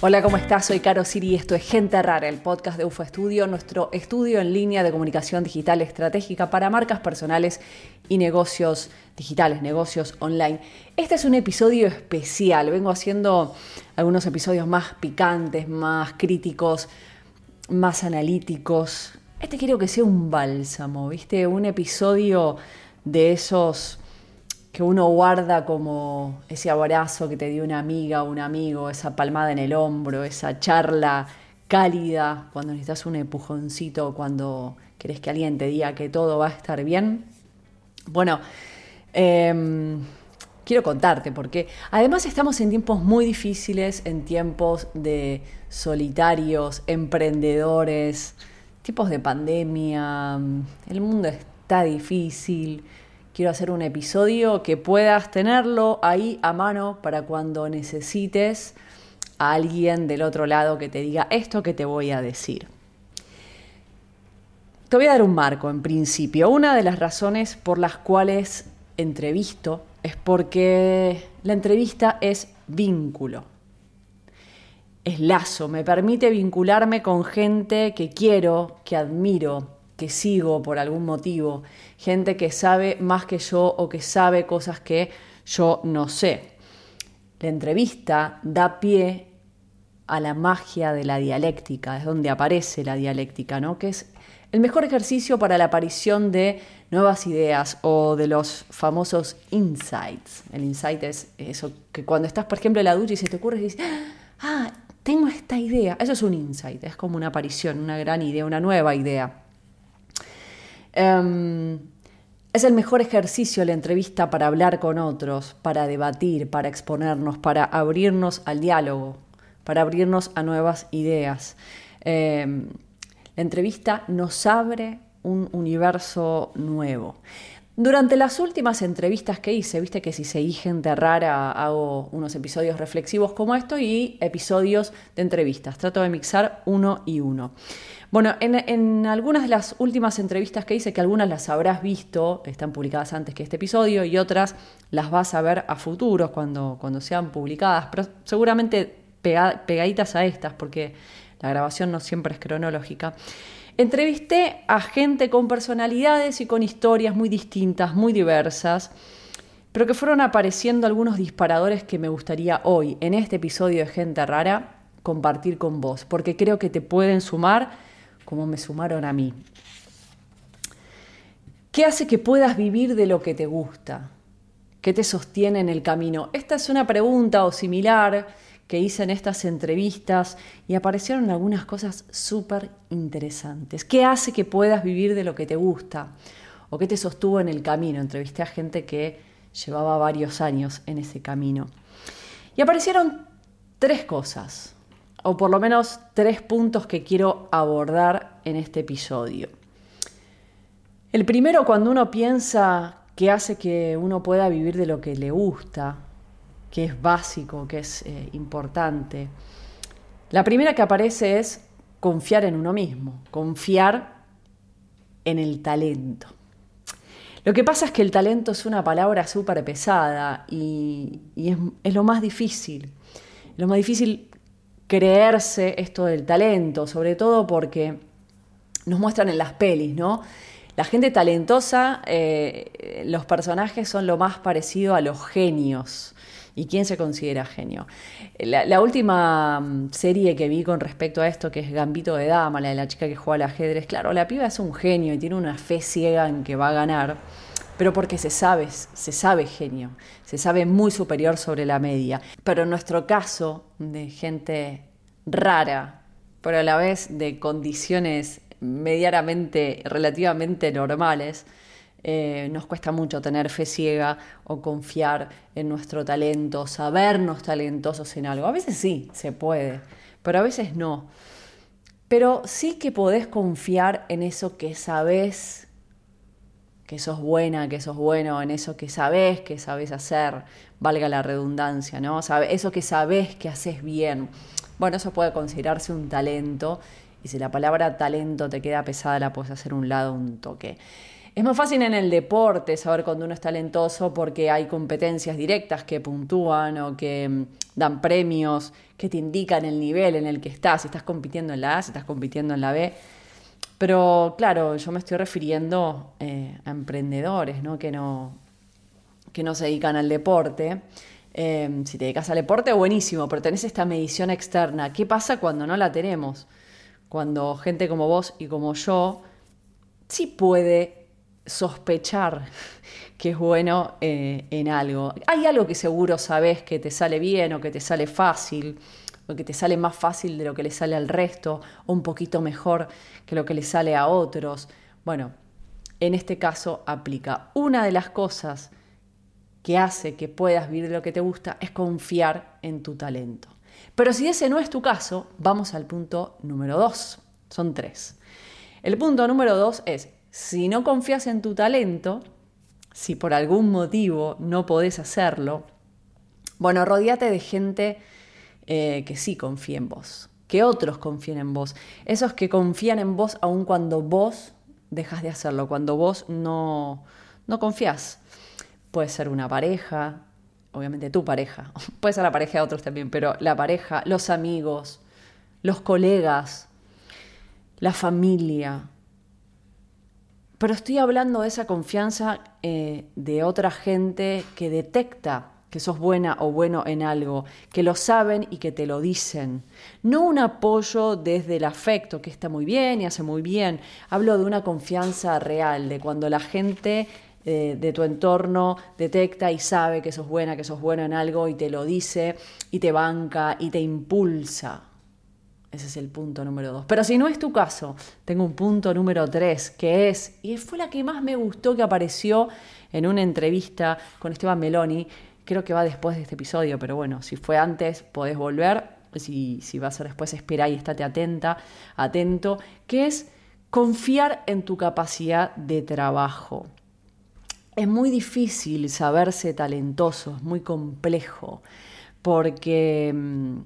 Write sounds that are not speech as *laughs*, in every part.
Hola, ¿cómo estás? Soy Caro Siri y esto es Gente Rara, el podcast de UFO Estudio, nuestro estudio en línea de comunicación digital estratégica para marcas personales y negocios digitales, negocios online. Este es un episodio especial, vengo haciendo algunos episodios más picantes, más críticos, más analíticos. Este quiero que sea un bálsamo, ¿viste? Un episodio de esos que uno guarda como ese abrazo que te dio una amiga o un amigo, esa palmada en el hombro, esa charla cálida cuando necesitas un empujoncito, cuando querés que alguien te diga que todo va a estar bien. Bueno, em, quiero contarte porque además estamos en tiempos muy difíciles, en tiempos de solitarios, emprendedores, tiempos de pandemia, el mundo está difícil quiero hacer un episodio que puedas tenerlo ahí a mano para cuando necesites a alguien del otro lado que te diga esto que te voy a decir. Te voy a dar un marco en principio. Una de las razones por las cuales entrevisto es porque la entrevista es vínculo. Es lazo, me permite vincularme con gente que quiero, que admiro, que sigo por algún motivo, gente que sabe más que yo o que sabe cosas que yo no sé. La entrevista da pie a la magia de la dialéctica, es donde aparece la dialéctica, ¿no? Que es el mejor ejercicio para la aparición de nuevas ideas o de los famosos insights. El insight es eso que cuando estás, por ejemplo, en la ducha y se te ocurre y dices, ah, tengo esta idea. Eso es un insight, es como una aparición, una gran idea, una nueva idea. Em, es el mejor ejercicio la entrevista para hablar con otros, para debatir, para exponernos, para abrirnos al diálogo, para abrirnos a nuevas ideas. Em, la entrevista nos abre un universo nuevo. Durante las últimas entrevistas que hice, viste que si seguí gente rara hago unos episodios reflexivos como esto y episodios de entrevistas. Trato de mixar uno y uno. Bueno, en, algunas de las últimas entrevistas que hice, que algunas las habrás visto, están publicadas antes que este episodio, y otras las vas a ver a futuros cuando, cuando sean publicadas, pero seguramente pegaditas a estas, porque la grabación no siempre es cronológica. Entrevisté a gente con personalidades y con historias muy distintas, muy diversas, pero que fueron apareciendo algunos disparadores que me gustaría hoy, en este episodio de Gente Rara, compartir con vos, porque creo que te pueden sumar como me sumaron a mí. ¿Qué hace que puedas vivir de lo que te gusta? ¿Qué te sostiene en el camino? Esta es una pregunta o similar que hice en estas entrevistas y aparecieron algunas cosas súper interesantes. ¿Qué hace que puedas vivir de lo que te gusta? ¿O qué te sostuvo en el camino? Entrevisté a gente que llevaba varios años en ese camino. Y aparecieron tres cosas o por lo menos tres puntos que quiero abordar en este episodio. El primero, cuando uno piensa que hace que uno pueda vivir de lo que le gusta, que es básico, que es eh, importante, la primera que aparece es confiar en uno mismo, confiar en el talento. Lo que pasa es que el talento es una palabra súper pesada y, es, lo más difícil. Lo más difícil creerse esto del talento, sobre todo porque nos muestran en las pelis, ¿no? La gente talentosa, eh, los personajes son lo más parecido a los genios. ¿Y quién se considera genio? La, última mm, serie que vi con respecto a esto, que es Gambito de Dama, la de la chica que juega al ajedrez, claro, la piba es un genio y tiene una fe ciega en que va a ganar pero porque se sabe, se sabe genio, se sabe muy superior sobre la media. Pero en nuestro caso, de gente rara, pero a la vez de condiciones medianamente, relativamente normales, eh, nos cuesta mucho tener fe ciega o confiar en nuestro talento, sabernos talentosos en algo. A veces sí, se puede, pero a veces no. Pero sí que podés confiar en eso que sabes que sos buena, que sos bueno en eso que sabés que sabés hacer, valga la redundancia, ¿no? Eso que sabés que haces bien. Bueno, eso puede considerarse un talento y si la palabra talento te queda pesada la puedes hacer un lado un toque. Es más fácil en el deporte saber cuando uno es talentoso porque hay competencias directas que puntúan o que mm, dan premios, que te indican el nivel en el que estás, si estás compitiendo en la A, si estás compitiendo en la B. Pero claro, yo me estoy refiriendo eh, a emprendedores ¿no? Que, no, que no se dedican al deporte. Em, si te dedicas al deporte, buenísimo, pero tenés esta medición externa. ¿Qué pasa cuando no la tenemos? Cuando gente como vos y como yo sí puede sospechar que es bueno eh, en algo. Hay algo que seguro sabes que te sale bien o que te sale fácil, o que te sale más fácil de lo que le sale al resto, o un poquito mejor que lo que le sale a otros. Bueno, en este caso aplica. Una de las cosas que hace que puedas vivir lo que te gusta es confiar en tu talento. Pero si ese no es tu caso, vamos al punto número dos. Son tres. El punto número dos es si no confías en tu talento, si por algún motivo no podés hacerlo, bueno, rodeate de gente eh, que sí confíe en vos, que otros confíen en vos, esos que confían en vos aun cuando vos dejas de hacerlo, cuando vos no, no confías. Puede ser una pareja, obviamente tu pareja, *laughs* puede ser la pareja de otros también, pero la pareja, los amigos, los colegas, la familia, pero estoy hablando de esa confianza eh, de otra gente que detecta que sos buena o bueno en algo, que lo saben y que te lo dicen. No un apoyo desde el afecto, que está muy bien y hace muy bien. Hablo de una confianza real, de cuando la gente eh, de tu entorno detecta y sabe que sos buena, que sos bueno en algo y te lo dice y te banca y te impulsa. Ese es el punto número dos. Pero si no es tu caso, tengo un punto número tres, que es, y fue la que más me gustó que apareció en una entrevista con Esteban Meloni, creo que va después de este episodio, pero bueno, si fue antes, podés volver, si, si va a ser después, espera y estate atenta, atento, que es confiar en tu capacidad de trabajo. Es muy difícil saberse talentoso, es muy complejo, porque mm,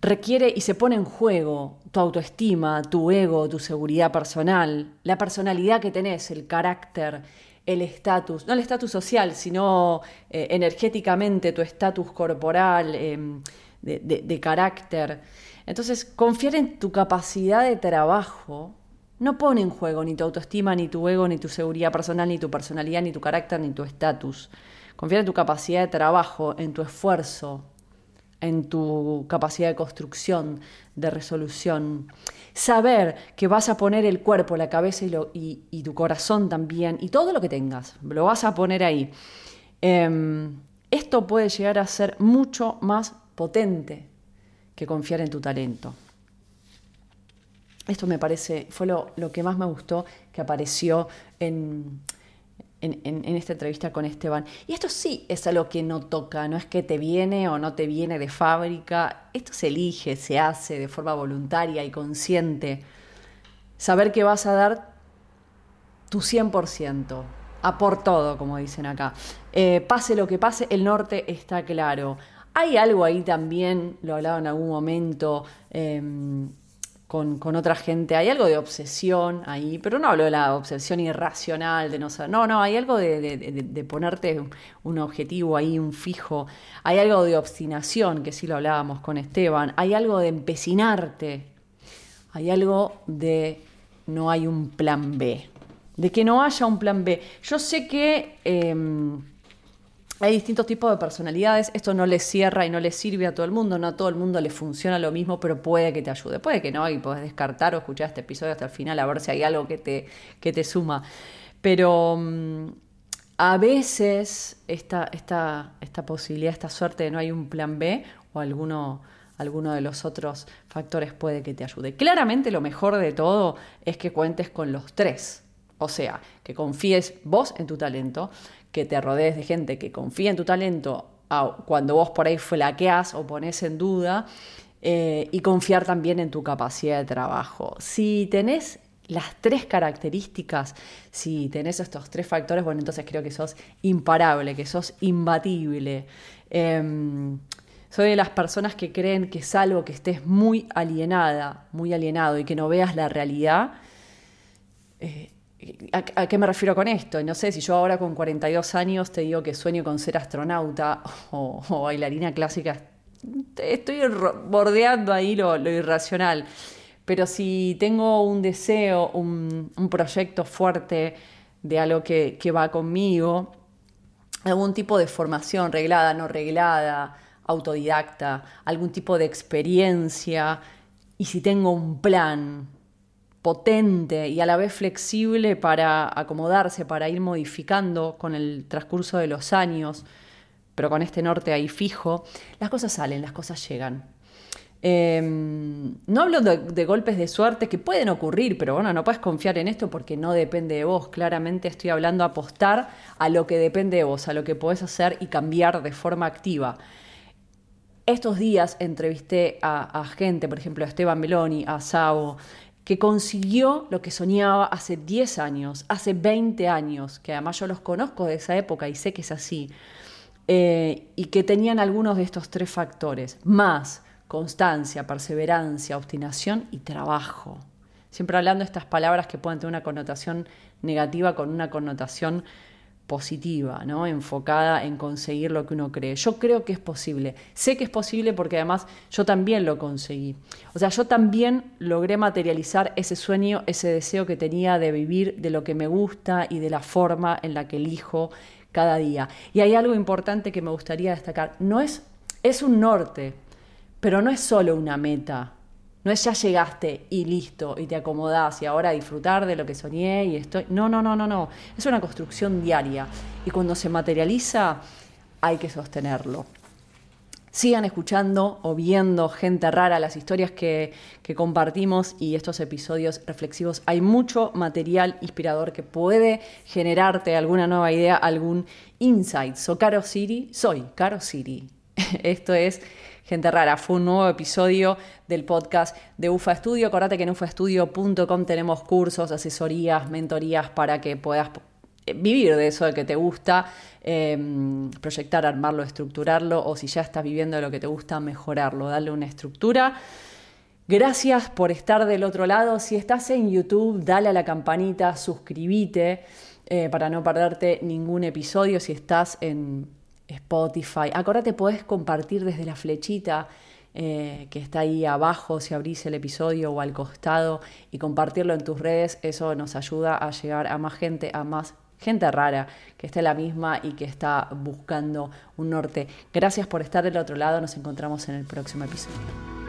requiere y se pone en juego tu autoestima, tu ego, tu seguridad personal, la personalidad que tenés, el carácter, el estatus, no el estatus social, sino eh, energéticamente tu estatus corporal, em, de, carácter. Entonces, confiar en tu capacidad de trabajo no pone en juego ni tu autoestima, ni tu ego, ni tu seguridad personal, ni tu personalidad, ni tu carácter, ni tu estatus. Confiar en tu capacidad de trabajo, en tu esfuerzo, en tu capacidad de construcción, de resolución. Saber que vas a poner el cuerpo, la cabeza y, tu corazón también, y todo lo que tengas, lo vas a poner ahí. Em, esto puede llegar a ser mucho más potente que confiar en tu talento. Esto me parece, fue lo que más me gustó que apareció en, en, esta entrevista con Esteban. Y esto sí es algo que no toca, no es que te viene o no te viene de fábrica, esto se elige, se hace de forma voluntaria y consciente. Saber que vas a dar tu 100%, a por todo, como dicen acá. Eh, pase lo que pase, el norte está claro. Hay algo ahí también, lo hablaba en algún momento, em, con, otra gente. Hay algo de obsesión ahí, pero no hablo de la obsesión irracional, de no saber. No, no, hay algo de, ponerte un objetivo ahí, un fijo. Hay algo de obstinación, que sí lo hablábamos con Esteban. Hay algo de empecinarte. Hay algo de no hay un plan B. De que no haya un plan B. Yo sé que. Em, hay distintos tipos de personalidades, esto no le cierra y no le sirve a todo el mundo, no a todo el mundo le funciona lo mismo, pero puede que te ayude, puede que no, y puedes descartar o escuchar este episodio hasta el final a ver si hay algo que te, que te suma. Pero mm, a veces esta, esta, esta posibilidad, esta suerte de no hay un plan B o alguno alguno de los otros factores puede que te ayude. Claramente lo mejor de todo es que cuentes con los tres. O sea, que confíes vos en tu talento, que te rodees de gente que confía en tu talento cuando vos por ahí flaqueas o pones en duda, eh, y confiar también en tu capacidad de trabajo. Si tenés las tres características, si tenés estos tres factores, bueno, entonces creo que sos imparable, que sos imbatible. Em, soy de las personas que creen que salvo que estés muy alienada, muy alienado y que no veas la realidad, eh, ¿A, qué me refiero con esto? No sé, si yo ahora con 42 años te digo que sueño con ser astronauta o, bailarina clásica, estoy bordeando ahí lo, irracional. Pero si tengo un deseo, un, proyecto fuerte de algo que, va conmigo, algún tipo de formación reglada, no reglada, autodidacta, algún tipo de experiencia, y si tengo un plan potente y a la vez flexible para acomodarse, para ir modificando con el transcurso de los años, pero con este norte ahí fijo, las cosas salen, las cosas llegan. Em, no hablo de, golpes de suerte que pueden ocurrir, pero bueno, no puedes confiar en esto porque no depende de vos. Claramente estoy hablando apostar a lo que depende de vos, a lo que podés hacer y cambiar de forma activa. Estos días entrevisté a, gente, por ejemplo, a Esteban Meloni, a Sabo, que consiguió lo que soñaba hace 10 años, hace 20 años, que además yo los conozco de esa época y sé que es así, eh, y que tenían algunos de estos tres factores, más constancia, perseverancia, obstinación y trabajo. Siempre hablando de estas palabras que pueden tener una connotación negativa con una connotación positiva, ¿no? enfocada en conseguir lo que uno cree. Yo creo que es posible. Sé que es posible porque además yo también lo conseguí. O sea, yo también logré materializar ese sueño, ese deseo que tenía de vivir de lo que me gusta y de la forma en la que elijo cada día. Y hay algo importante que me gustaría destacar. No es, es un norte, pero no es solo una meta. No es ya llegaste y listo, y te acomodás y ahora disfrutar de lo que soñé y estoy. No, no, no, no, no. Es una construcción diaria. Y cuando se materializa, hay que sostenerlo. Sigan escuchando o viendo gente rara, las historias que, que, compartimos y estos episodios reflexivos. Hay mucho material inspirador que puede generarte alguna nueva idea, algún insight. So, Caro City, soy Caro City. *laughs* Esto es Gente Rara. Fue un nuevo episodio del podcast de UFA Studio. Acordate que en ufastudio.com tenemos cursos, asesorías, mentorías para que puedas eh, vivir de eso de que te gusta, em, proyectar, armarlo, estructurarlo, o si ya estás viviendo de lo que te gusta, mejorarlo, darle una estructura. Gracias por estar del otro lado. Si estás en YouTube, dale a la campanita, suscríbete eh, para no perderte ningún episodio. Si estás en Spotify. Acordate, puedes compartir desde la flechita eh, que está ahí abajo si abrís el episodio o al costado y compartirlo en tus redes. Eso nos ayuda a llegar a más gente, a más gente rara que esté la misma y que está buscando un norte. Gracias por estar del otro lado. Nos encontramos en el próximo episodio.